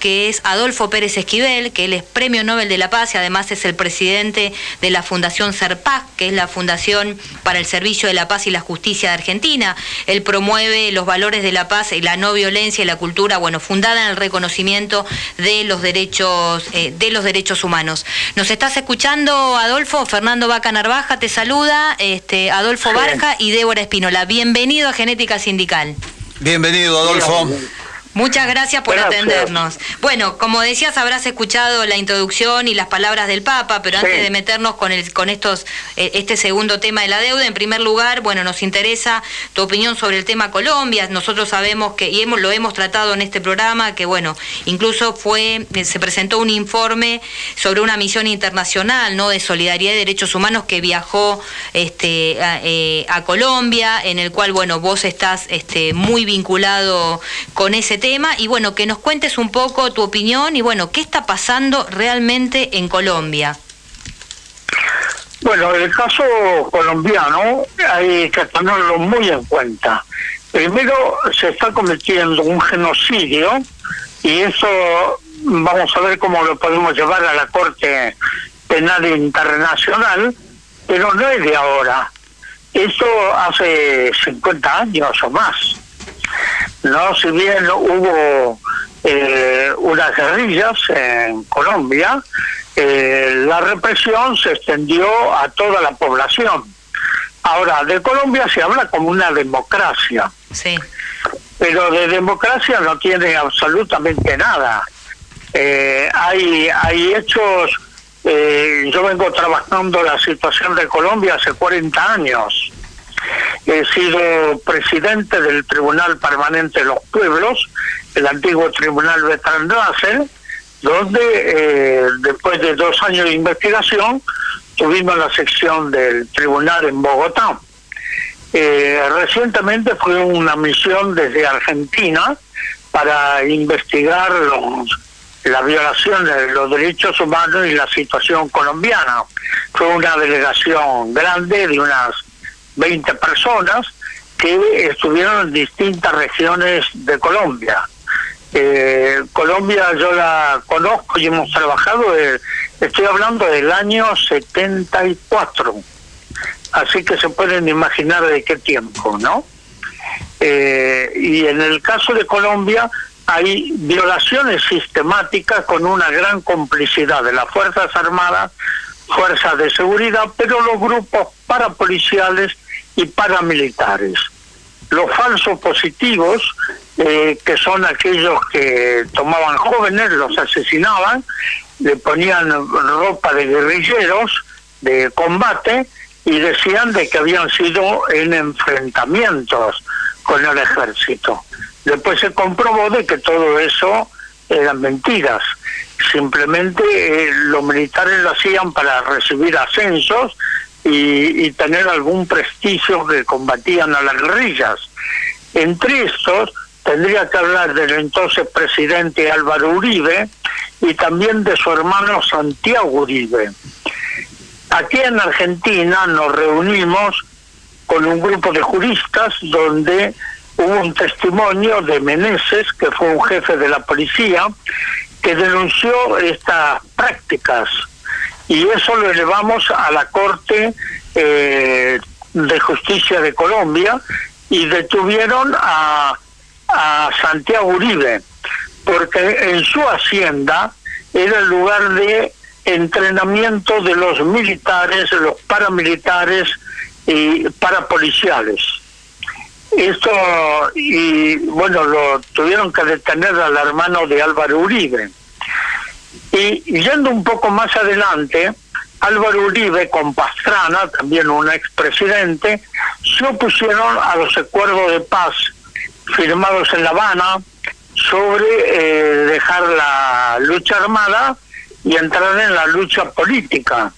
que es Adolfo Pérez Esquivel, que él es Premio Nobel de la Paz y además es el presidente de la Fundación CERPAC, que es la Fundación para el Servicio de la Paz y la Justicia de Argentina. Él promueve los valores de la paz y la no violencia y la cultura, bueno, fundada en el reconocimiento de los derechos, eh, de los derechos humanos. ¿Nos estás escuchando, Adolfo? Fernando Vaca Narvaja te saluda, este, Adolfo Barja y Débora Espinola. Bienvenido a Genética Sindical. Bienvenido, Adolfo. Muchas gracias por atendernos. Bueno, como decías, habrás escuchado la introducción y las palabras del Papa, pero antes de meternos con el, con estos, eh, este segundo tema de la deuda, en primer lugar, bueno, nos interesa tu opinión sobre el tema Colombia. Nosotros sabemos que, y hemos, lo hemos tratado en este programa, que bueno, incluso fue, eh, se presentó un informe sobre una misión internacional, ¿no? De solidaridad y derechos humanos que viajó este, a, eh, a Colombia, en el cual, bueno, vos estás este, muy vinculado con ese tema y bueno, que nos cuentes un poco tu opinión y bueno, ¿qué está pasando realmente en Colombia? Bueno, el caso colombiano hay que tenerlo muy en cuenta. Primero, se está cometiendo un genocidio y eso vamos a ver cómo lo podemos llevar a la Corte Penal Internacional, pero no es de ahora. Esto hace 50 años o más. No, si bien hubo eh, unas guerrillas en Colombia, eh, la represión se extendió a toda la población. Ahora, de Colombia se habla como una democracia. Sí. Pero de democracia no tiene absolutamente nada. Eh, hay, hay hechos, yo vengo trabajando la situación de Colombia hace 40 años He sido presidente del Tribunal Permanente de los Pueblos, el antiguo Tribunal Bertrand Russell, donde eh, después de dos años de investigación tuvimos la sección del tribunal en Bogotá. Eh, recientemente fue una misión desde Argentina para investigar los, la violación de los derechos humanos y la situación colombiana. Fue una delegación grande de unas 20 personas que estuvieron en distintas regiones de Colombia. Eh, Colombia yo la conozco y hemos trabajado, eh, estoy hablando del año 74, así que se pueden imaginar de qué tiempo, ¿no? Eh, y en el caso de Colombia hay violaciones sistemáticas con una gran complicidad de las Fuerzas Armadas, Fuerzas de Seguridad, pero los grupos parapoliciales y paramilitares. Los falsos positivos, eh, que son aquellos que tomaban jóvenes, los asesinaban, le ponían ropa de guerrilleros de combate y decían de que habían sido en enfrentamientos con el ejército. Después se comprobó de que todo eso eran mentiras. Simplemente eh, los militares lo hacían para recibir ascensos y, tener algún prestigio que combatían a las guerrillas. Entre estos tendría que hablar del entonces presidente Álvaro Uribe y también de su hermano Santiago Uribe. Aquí en Argentina nos reunimos con un grupo de juristas donde hubo un testimonio de Meneses, que fue un jefe de la policía, que denunció estas prácticas y eso lo elevamos a la Corte eh, de Justicia de Colombia y detuvieron a, a Santiago Uribe, porque en su hacienda era el lugar de entrenamiento de los militares, los paramilitares y parapoliciales. Esto, y bueno, lo tuvieron que detener al hermano de Álvaro Uribe. Y yendo un poco más adelante, Álvaro Uribe con Pastrana, también un expresidente, se opusieron a los acuerdos de paz firmados en La Habana sobre eh, dejar la lucha armada y entrar en la lucha política.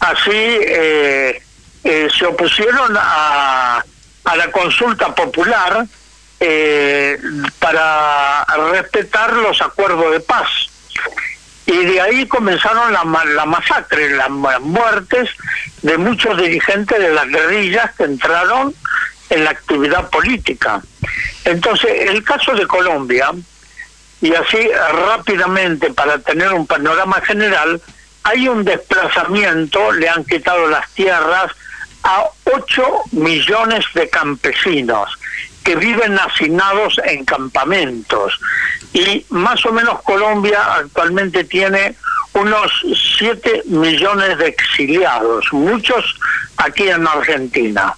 Así eh, eh, se opusieron a, a, la consulta popular para respetar los acuerdos de paz y de ahí comenzaron la, la masacre, las, muertes de muchos dirigentes de las guerrillas que entraron en la actividad política. Entonces, el caso de Colombia y así rápidamente para tener un panorama general, hay un desplazamiento, le han quitado las tierras a 8 millones de campesinos que viven hacinados en campamentos y más o menos Colombia actualmente tiene unos 7 millones de exiliados, muchos aquí en Argentina.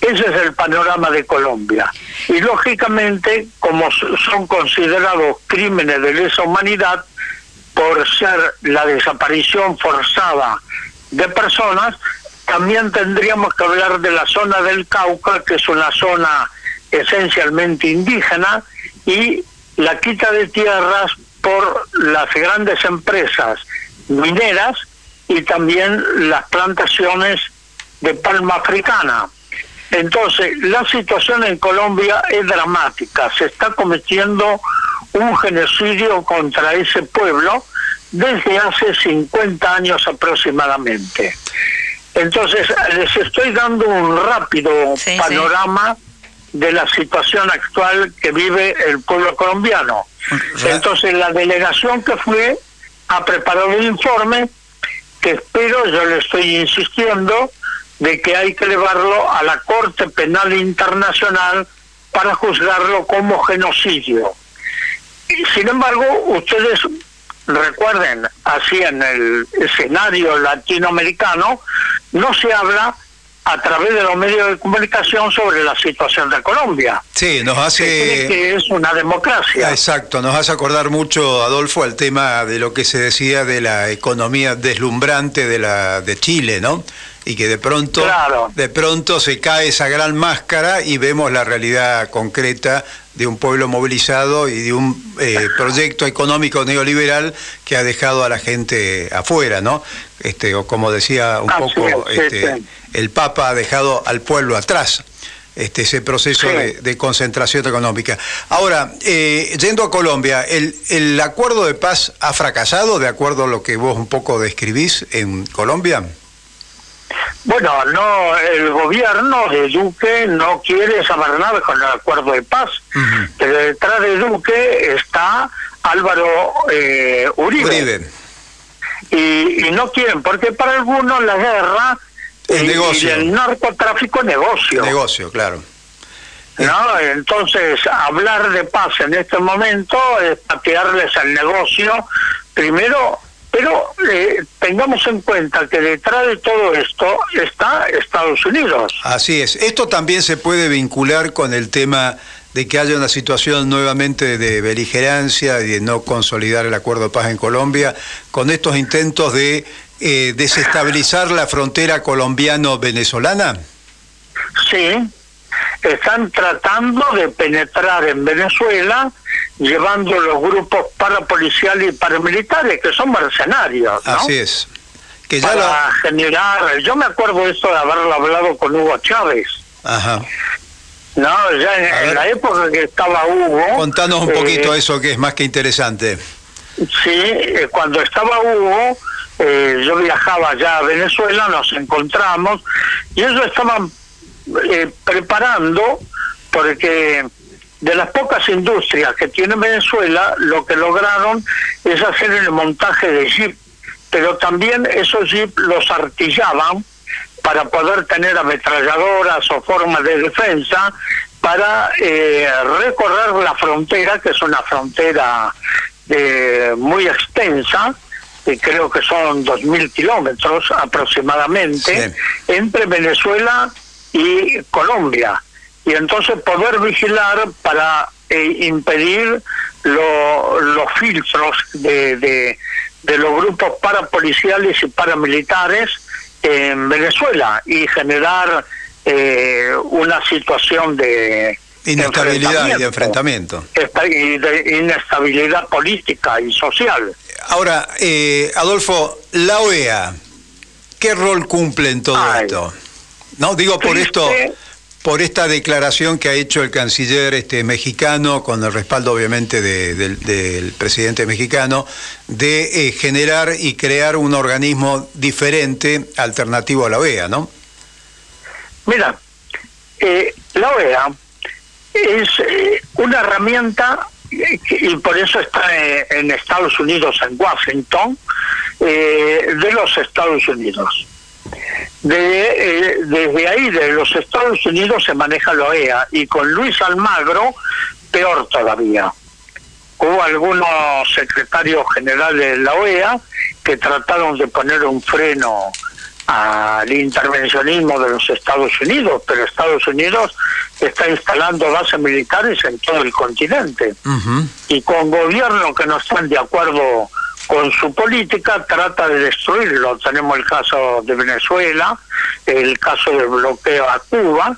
Ese es el panorama de Colombia. Y lógicamente, como son considerados crímenes de lesa humanidad, por ser la desaparición forzada de personas, también tendríamos que hablar de la zona del Cauca, que es una zona esencialmente indígena, y la quita de tierras por las grandes empresas mineras y también las plantaciones de palma africana. Entonces, la situación en Colombia es dramática. Se está cometiendo un genocidio contra ese pueblo desde hace 50 años aproximadamente. Entonces, les estoy dando un rápido panorama de la situación actual que vive el pueblo colombiano. Entonces, la delegación que fue ha preparado un informe que espero, yo le estoy insistiendo, de que hay que llevarlo a la Corte Penal Internacional para juzgarlo como genocidio. Sin embargo, ustedes recuerden, así en el escenario latinoamericano, no se habla a través de los medios de comunicación sobre la situación de Colombia. Sí, nos hace... que es una democracia. Exacto, nos hace acordar mucho, Adolfo, al tema de lo que se decía de la economía deslumbrante de, la, de Chile, ¿no? y que de pronto, de pronto se cae esa gran máscara y vemos la realidad concreta de un pueblo movilizado y de un eh, proyecto económico neoliberal que ha dejado a la gente afuera, ¿no? Este, o como decía un poco, este, el Papa ha dejado al pueblo atrás. Este, ese proceso de, concentración económica. Ahora, eh, yendo a Colombia, ¿el, ¿el acuerdo de paz ha fracasado de acuerdo a lo que vos un poco describís en Colombia? Bueno, no, el gobierno de Duque no quiere saber nada con el acuerdo de paz. Pero detrás de Duque está Álvaro eh, Uribe. Y, no quieren, porque para algunos la guerra y, el narcotráfico es negocio. Negocio, claro. ¿No? Entonces, hablar de paz en este momento es patearles el negocio, primero pero eh, tengamos en cuenta que detrás de todo esto está Estados Unidos. Así es. Esto también se puede vincular con el tema de que haya una situación nuevamente de beligerancia y de no consolidar el acuerdo de paz en Colombia, con estos intentos de eh, desestabilizar la frontera colombiano-venezolana. Sí, están tratando de penetrar en Venezuela llevando los grupos parapoliciales y paramilitares, que son mercenarios. ¿no? Así es. Que ya Para generar, yo me acuerdo esto de haberlo hablado con Hugo Chávez. Ajá. No, ya en, la época que estaba Hugo. Contanos un poquito eh, eso que es más que interesante. Sí, eh, cuando estaba Hugo, eh, yo viajaba ya a Venezuela, nos encontramos y ellos estaban preparando porque de las pocas industrias que tiene Venezuela, lo que lograron es hacer el montaje de jeep, pero también esos jeep los artillaban para poder tener ametralladoras o formas de defensa para eh, recorrer la frontera, que es una frontera de, muy extensa, y creo que son 2.000 kilómetros aproximadamente, entre Venezuela y Colombia y entonces poder vigilar para eh, impedir los filtros de, de, los grupos parapoliciales y paramilitares en Venezuela y generar eh, una situación de inestabilidad y de enfrentamiento y de inestabilidad política y social. Ahora, eh, Adolfo, la OEA, ¿qué rol cumple en todo esto? No digo por esto por esta declaración que ha hecho el canciller este, mexicano, con el respaldo obviamente del presidente mexicano, de eh, generar y crear un organismo diferente, alternativo a la OEA, ¿no? Mira, eh, la OEA es eh, una herramienta y por eso está en Estados Unidos, en Washington, de los Estados Unidos. De, desde ahí, de los Estados Unidos, se maneja la OEA y con Luis Almagro, peor todavía. Hubo algunos secretarios generales de la OEA que trataron de poner un freno al intervencionismo de los Estados Unidos, pero Estados Unidos está instalando bases militares en todo el continente y con gobiernos que no están de acuerdo con su política trata de destruirlo. Tenemos el caso de Venezuela, el caso del bloqueo a Cuba,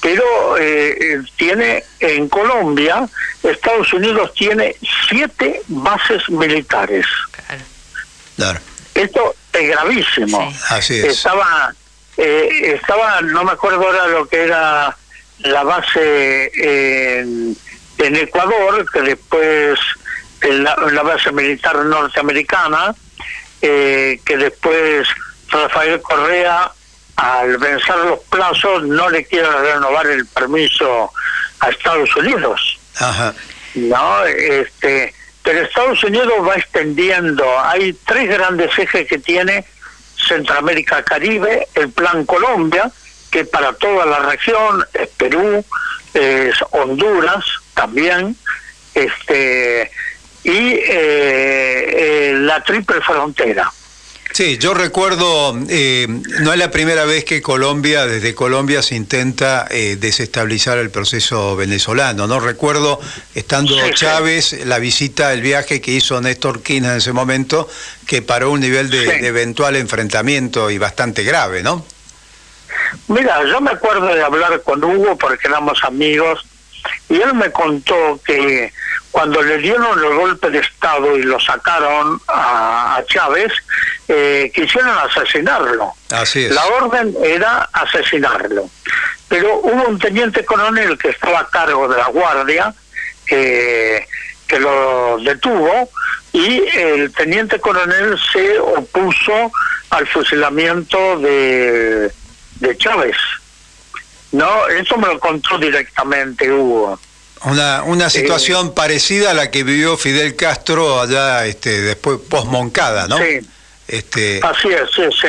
pero eh, tiene en Colombia, Estados Unidos tiene siete bases militares. Claro. Esto es gravísimo. Así es. Estaba, eh, estaba, no me acuerdo ahora lo que era la base en, en Ecuador, que después la, la base militar norteamericana, eh, que después Rafael Correa, al vencer los plazos, no le quiere renovar el permiso a Estados Unidos. Ajá. No, este, pero Estados Unidos va extendiendo, hay tres grandes ejes que tiene Centroamérica Caribe, el Plan Colombia, que para toda la región, es Perú, es Honduras también, este y eh, eh, la triple frontera. Sí, yo recuerdo, eh, no es la primera vez que Colombia, desde Colombia se intenta desestabilizar el proceso venezolano, ¿no? Recuerdo, estando Chávez, la visita, el viaje que hizo Néstor Kirchner en ese momento, que paró un nivel de, de, eventual enfrentamiento y bastante grave, ¿no? Mira, yo me acuerdo de hablar con Hugo porque éramos amigos y él me contó que cuando le dieron el golpe de Estado y lo sacaron a, Chávez, eh, quisieron asesinarlo. Así es. La orden era asesinarlo. Pero hubo un teniente coronel que estaba a cargo de la guardia, que lo detuvo, y el teniente coronel se opuso al fusilamiento de, de Chávez. No, eso me lo contó directamente Hugo. Una, una situación parecida a la que vivió Fidel Castro allá este, después post-Moncada, ¿no? Sí. Este, Así es, sí, sí.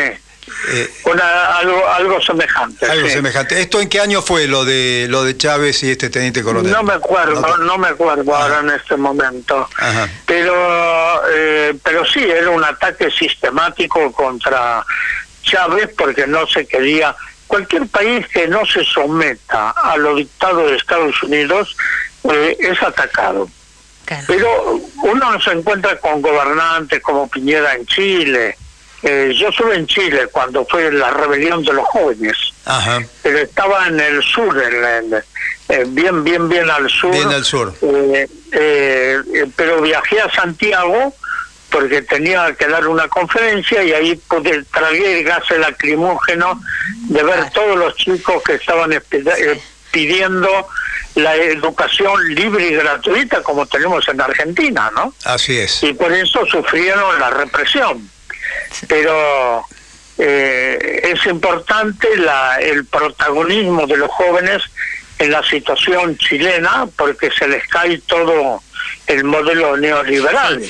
Eh, Una, algo, algo semejante. Algo semejante. ¿Esto en qué año fue lo de lo de Chávez y este teniente coronel? No me acuerdo, no, me acuerdo ahora en este momento. Pero, eh, pero sí, era un ataque sistemático contra Chávez porque no se quería cualquier país que no se someta a lo dictado de Estados Unidos eh, es atacado. Pero uno se encuentra con gobernantes como Piñera en Chile. Eh, yo estuve en Chile cuando fue la rebelión de los jóvenes. Pero estaba en el sur, eh, bien, bien, bien al sur. Bien al sur. pero viajé a Santiago porque tenía que dar una conferencia y ahí pude, tragué el gas lacrimógeno de ver todos los chicos que estaban eh, pidiendo la educación libre y gratuita como tenemos en Argentina, ¿no? Así es. Y por eso sufrieron la represión. Pero eh, es importante la, el protagonismo de los jóvenes en la situación chilena porque se les cae todo el modelo neoliberal.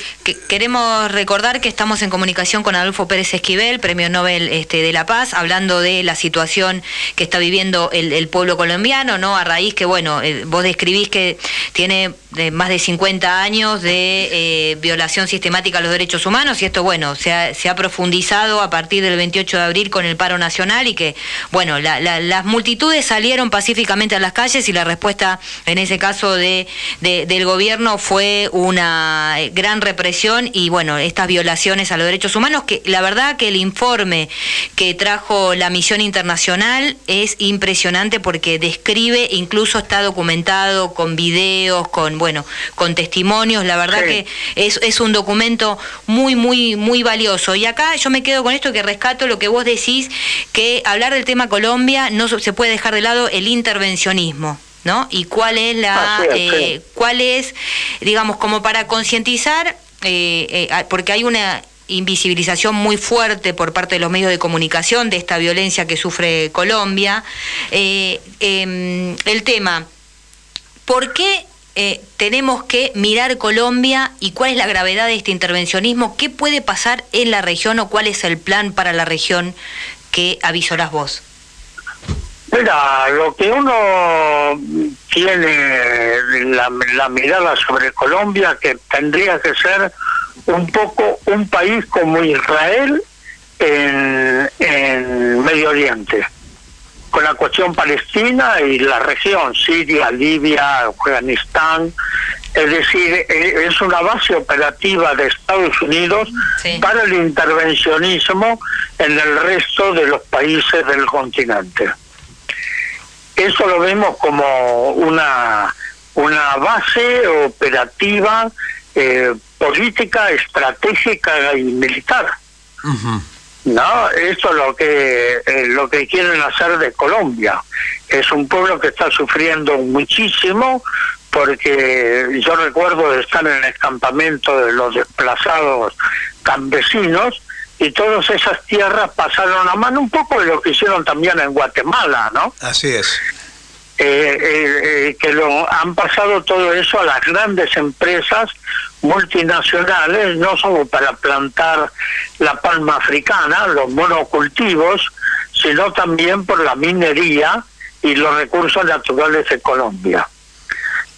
queremos recordar que estamos en comunicación con Adolfo Pérez Esquivel, Premio Nobel este, de la Paz, hablando de la situación que está viviendo el, pueblo colombiano, ¿no? A raíz que, bueno, eh, vos describís que tiene de más de 50 años de eh, violación sistemática a los derechos humanos y esto, bueno, se ha, se ha, profundizado a partir del 28 de abril con el paro nacional y que, bueno, las multitudes salieron pacíficamente a las calles y la respuesta en ese caso de, del gobierno fue una gran represión y, bueno, estas violaciones a los derechos humanos que la verdad que el informe que trajo la misión internacional es impresionante porque describe, incluso está documentado con videos, con bueno, con testimonios, la verdad que es, es un documento muy, muy, muy valioso. Y acá yo me quedo con esto que rescato lo que vos decís, que hablar del tema Colombia no se puede dejar de lado el intervencionismo. ¿No? Y cuál es la, eh, cuál es, digamos, como para concientizar, eh, eh, porque hay una invisibilización muy fuerte por parte de los medios de comunicación de esta violencia que sufre Colombia. Em, el tema, ¿por qué eh, tenemos que mirar Colombia y cuál es la gravedad de este intervencionismo, qué puede pasar en la región o cuál es el plan para la región que avisorás vos. Mira, lo que uno tiene la, mirada sobre Colombia, que tendría que ser un poco un país como Israel en, en Medio Oriente con la cuestión palestina y la región, Siria, Libia, Afganistán. Es decir, eh, es una base operativa de Estados Unidos para el intervencionismo en el resto de los países del continente. Eso lo vemos como una, una base operativa, eh, política, estratégica y militar. No, esto es lo que eh, lo que quieren hacer de Colombia. Es un pueblo que está sufriendo muchísimo porque yo recuerdo de estar en el campamento de los desplazados campesinos y todas esas tierras pasaron a mano un poco de lo que hicieron también en Guatemala, ¿no? Así es. Eh, eh, que lo han pasado todo eso a las grandes empresas multinacionales, no solo para plantar la palma africana, los monocultivos, sino también por la minería y los recursos naturales de Colombia.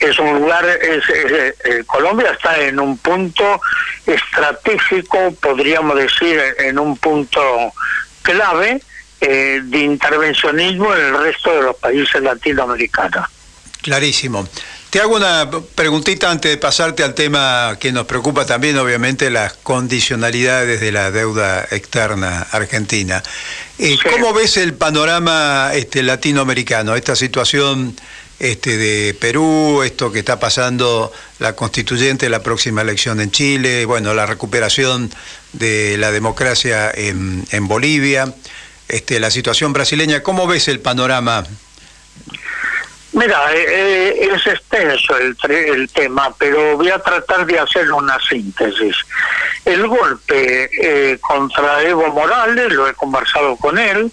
Es un lugar, es, eh, Colombia está en un punto estratégico, podríamos decir, en un punto clave, eh, de intervencionismo en el resto de los países latinoamericanos. Clarísimo. Te hago una preguntita antes de pasarte al tema que nos preocupa también, obviamente, las condicionalidades de la deuda externa argentina. Eh, ¿Cómo ves el panorama este, latinoamericano, esta situación este, de Perú, esto que está pasando la constituyente, la próxima elección en Chile, bueno, la recuperación de la democracia en, en Bolivia? este, la situación brasileña. ¿Cómo ves el panorama? Mira, eh, eh, es extenso el, el, tema, pero voy a tratar de hacer una síntesis. El golpe eh, contra Evo Morales, lo he conversado con él,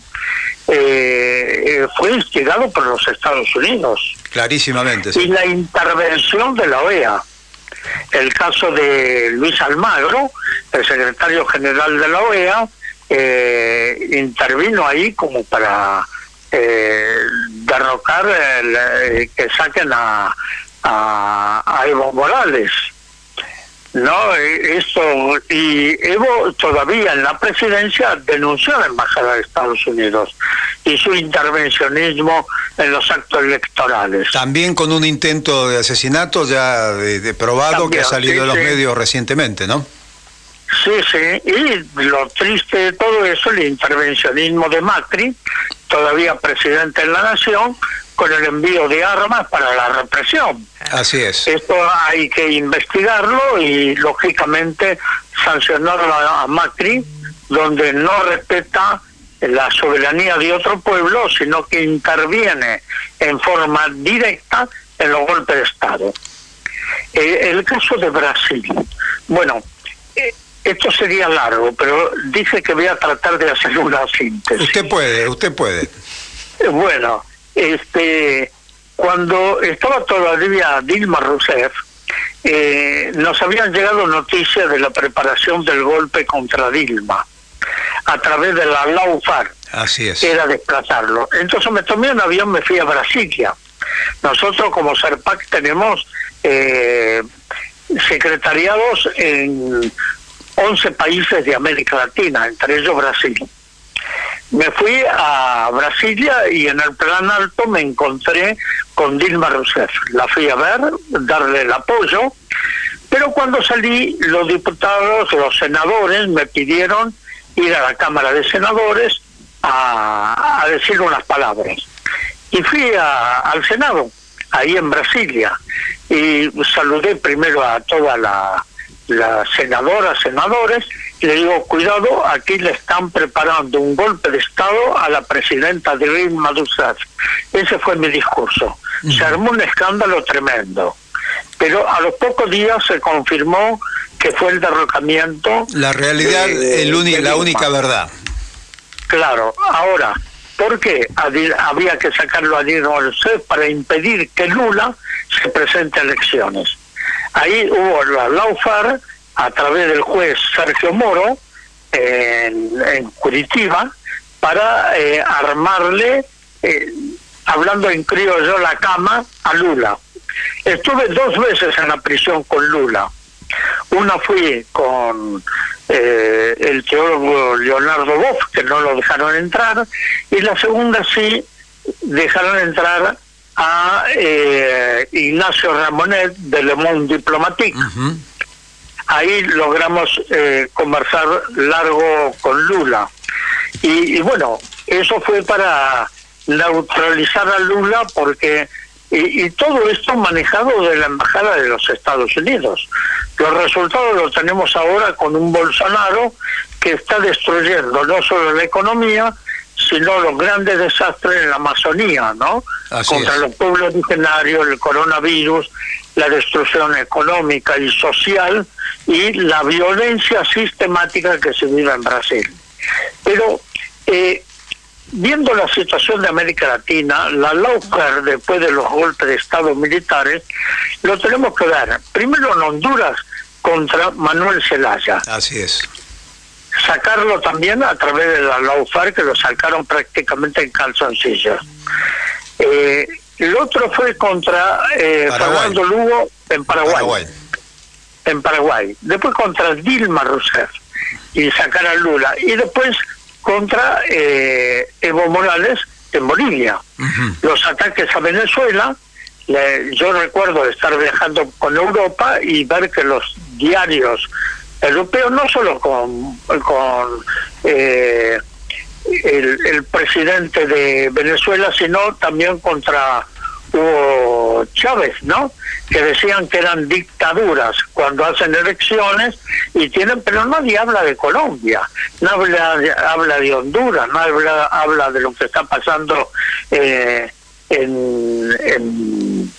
fue instigado por los Estados Unidos. Clarísimamente. Y la intervención de la OEA. El caso de Luis Almagro, el secretario general de la OEA, eh, intervino ahí como para eh, derrocar, eh, que saquen a, a, Evo Morales. No, eh, esto, y Evo todavía en la presidencia denunció a la Embajada de Estados Unidos y su intervencionismo en los actos electorales. También con un intento de asesinato ya de, probado que ha salido de los medios recientemente, ¿no? Sí, sí, y lo triste de todo eso, el intervencionismo de Macri, todavía presidente de la nación, con el envío de armas para la represión. Así es. Esto hay que investigarlo y, lógicamente, sancionarlo a Macri, donde no respeta la soberanía de otro pueblo, sino que interviene en forma directa en los golpes de Estado. Eh, el caso de Brasil. Bueno, eh, esto sería largo, pero dice que voy a tratar de hacer una síntesis. Usted puede, usted puede. Bueno, este, cuando estaba todavía Dilma Rousseff, eh, nos habían llegado noticias de la preparación del golpe contra Dilma a través de la LAUFAR. Así es. Era desplazarlo. Entonces me tomé un avión, me fui a Brasilia. Nosotros como SERPAC tenemos eh, secretariados en 11 países de América Latina, entre ellos Brasil. Me fui a Brasilia y en el plan alto me encontré con Dilma Rousseff. La fui a ver, darle el apoyo, pero cuando salí los diputados, los senadores me pidieron ir a la Cámara de Senadores a, decir unas palabras. Y fui al Senado, ahí en Brasilia, y saludé primero a toda la, las senadoras, senadores, le digo, cuidado, aquí le están preparando un golpe de Estado a la presidenta Dilma Rousseff. Ese fue mi discurso. Se armó un escándalo tremendo. Pero a los pocos días se confirmó que fue el derrocamiento. La realidad, es la única verdad. Claro, ahora, ¿por qué había que sacarlo a Dilma Rousseff para impedir que Lula se presente a elecciones. Ahí hubo la Laufar a través del juez Sergio Moro en, Curitiba para eh, armarle, eh, hablando en criollo, la cama a Lula. Estuve dos veces en la prisión con Lula. Una fui con eh, el teólogo Leonardo Boff, que no lo dejaron entrar, y la segunda sí dejaron entrar a eh, Ignacio Ramonet de Le Monde Diplomatique. Ahí logramos eh, conversar largo con Lula. y bueno, eso fue para neutralizar a Lula porque y, todo esto manejado de la Embajada de los Estados Unidos. Los resultados los tenemos ahora con un Bolsonaro que está destruyendo no solo la economía, sino los grandes desastres en la Amazonía, ¿no? Contra los pueblos originarios, el coronavirus, la destrucción económica y social y la violencia sistemática que se vive en Brasil. Pero eh, viendo la situación de América Latina, la LAUCAR después de los golpes de Estado militares, lo tenemos que ver primero en Honduras contra Manuel Zelaya. Así es. Sacarlo también a través de la LAUFAR, que lo sacaron prácticamente en calzoncillos. Eh, el otro fue contra eh, Fernando Lugo en Paraguay. En Paraguay. Después contra Dilma Rousseff y sacar a Lula. Y después contra eh, Evo Morales en Bolivia. Los ataques a Venezuela, yo recuerdo estar viajando con Europa y ver que los diarios europeos, no solo con, con eh, el, presidente de Venezuela, sino también contra Hugo Chávez, ¿no? Que decían que eran dictaduras cuando hacen elecciones y tienen, pero nadie habla de Colombia, no habla, habla de Honduras, no habla, habla de lo que está pasando eh, en, en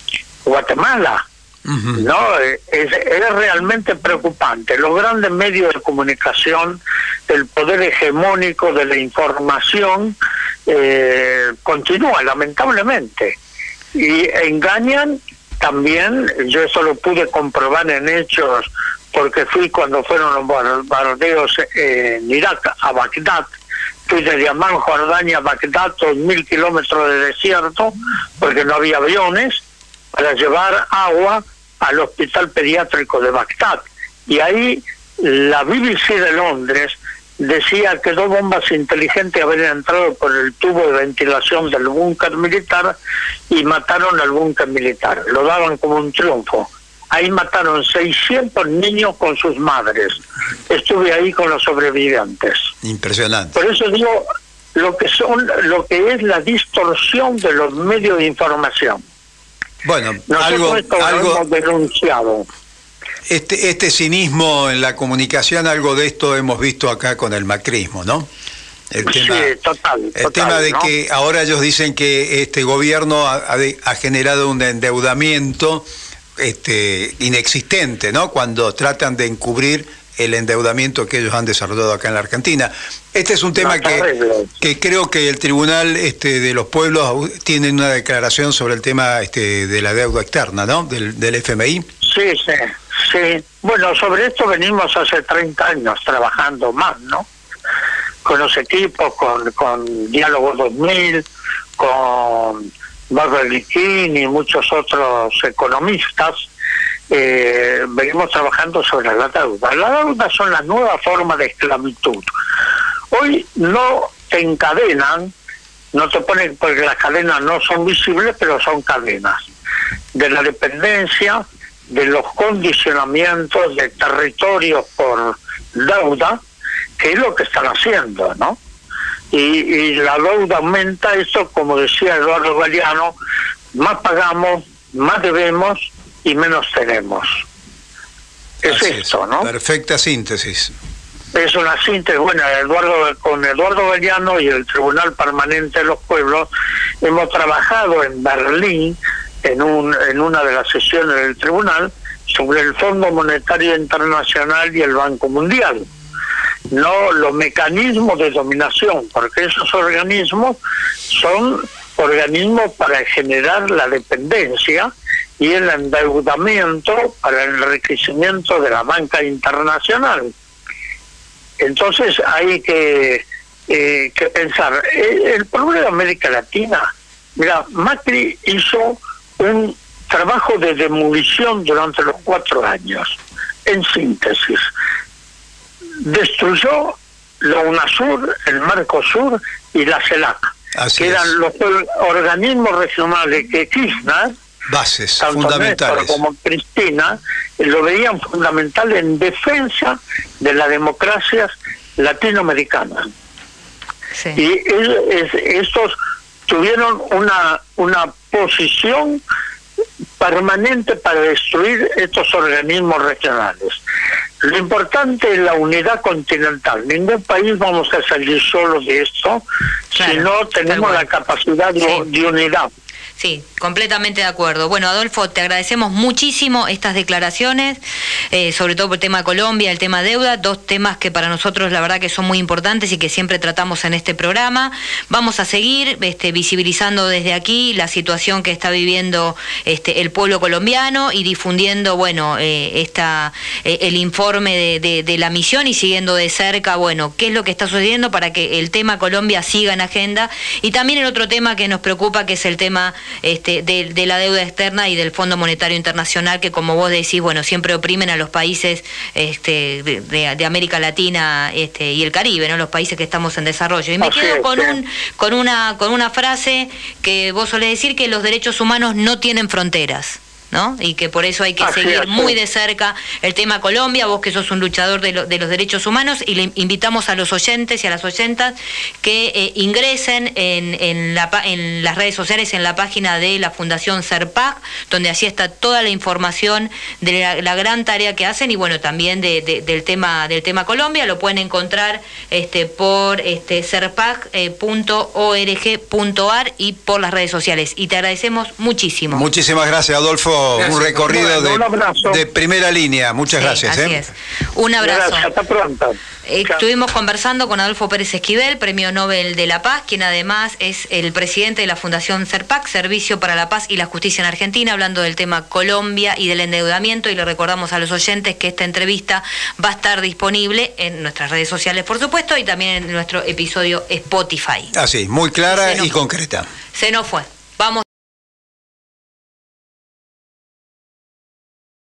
Guatemala. No, es, es, realmente preocupante. Los grandes medios de comunicación, el poder hegemónico de la información, eh, continúa lamentablemente. Y engañan también, yo eso lo pude comprobar en hechos porque fui cuando fueron los bombardeos en Irak a Bagdad, fui de Diamán, Jordania a Bagdad, dos mil kilómetros de desierto, porque no había aviones, para llevar agua al hospital pediátrico de Bagdad. Y ahí la BBC de Londres decía que dos bombas inteligentes habían entrado por el tubo de ventilación del búnker militar y mataron al búnker militar. Lo daban como un triunfo. Ahí mataron 600 niños con sus madres. Estuve ahí con los sobrevivientes. Impresionante. Por eso digo lo que son lo que es la distorsión de los medios de información. Bueno, algo, algo hemos denunciado. Este, este cinismo en la comunicación, algo de esto hemos visto acá con el macrismo, ¿no? El tema, sí, total, el tema de que ahora ellos dicen que este gobierno ha, ha, generado un endeudamiento este, inexistente, ¿no? Cuando tratan de encubrir el endeudamiento que ellos han desarrollado acá en la Argentina. Este es un tema que, que creo que el Tribunal este, de los Pueblos tiene una declaración sobre el tema este, de la deuda externa, ¿no? Del, del FMI. Sí, sí. Sí, bueno, sobre esto venimos hace 30 años trabajando más, ¿no? Con los equipos, con, con Diálogo 2000, con Liquín y muchos otros economistas, eh, venimos trabajando sobre la deuda. La deuda son las nuevas formas de esclavitud. Hoy no te encadenan, no te ponen, porque las cadenas no son visibles, pero son cadenas de la dependencia, de los condicionamientos de territorios por deuda, que es lo que están haciendo, ¿no? Y, la deuda aumenta, esto como decía Eduardo Galeano, más pagamos, más debemos y menos tenemos. Es esto, ¿no? Perfecta síntesis. Es una síntesis, bueno, Eduardo, con Eduardo Galeano y el Tribunal Permanente de los Pueblos hemos trabajado en Berlín en, un, en una de las sesiones del tribunal sobre el Fondo Monetario Internacional y el Banco Mundial. No los mecanismos de dominación, porque esos organismos son organismos para generar la dependencia y el endeudamiento para el enriquecimiento de la banca internacional. Entonces hay que, eh, que pensar, el problema de América Latina, mira, Macri hizo un trabajo de demolición durante los cuatro años, en síntesis. Destruyó la UNASUR, el Mercosur y la CELAC, que eran los organismos regionales que Kirchner, bases tanto fundamentales como Cristina, lo veían fundamental en defensa de las democracias latinoamericanas. Y estos tuvieron una, una posición permanente para destruir estos organismos regionales. Lo importante es la unidad continental. Ningún país vamos a salir solo de esto si no tenemos la capacidad de unidad. Sí, completamente de acuerdo. Bueno, Adolfo, te agradecemos muchísimo estas declaraciones, eh, sobre todo por el tema de Colombia, el tema deuda, dos temas que para nosotros la verdad que son muy importantes y que siempre tratamos en este programa. Vamos a seguir este, visibilizando desde aquí la situación que está viviendo este, el pueblo colombiano y difundiendo, bueno, eh, esta, eh, el informe de, de la misión y siguiendo de cerca, bueno, qué es lo que está sucediendo para que el tema Colombia siga en agenda. Y también el otro tema que nos preocupa, que es el tema este, de, la deuda externa y del Fondo Monetario Internacional, que como vos decís, bueno, siempre oprimen a los países este, de, América Latina este, y el Caribe, ¿no? Los países que estamos en desarrollo. Y me quedo con, un, con, una, con una frase que vos solés decir que los derechos humanos no tienen fronteras. ¿No? Y que por eso hay que seguir muy de cerca el tema Colombia, vos que sos un luchador de, de, los derechos humanos, y le invitamos a los oyentes y a las oyentas que eh, ingresen en, en, la, en las redes sociales, en la página de la Fundación CERPAC, donde así está toda la información de la, gran tarea que hacen y bueno, también de, del tema del tema Colombia, lo pueden encontrar este, por este, cerpac.org.ar eh, y por las redes sociales. Y te agradecemos muchísimo. Muchísimas gracias, Adolfo un recorrido de, primera línea. Muchas gracias. Así ¿eh? es. Un abrazo. hasta pronto. Estuvimos conversando con Adolfo Pérez Esquivel, Premio Nobel de la Paz, quien además es el presidente de la Fundación CERPAC, Servicio para la Paz y la Justicia en Argentina, hablando del tema Colombia y del endeudamiento. Y le recordamos a los oyentes que esta entrevista va a estar disponible en nuestras redes sociales, por supuesto, y también en nuestro episodio Spotify. Así, muy clara y concreta. Se nos fue. Vamos.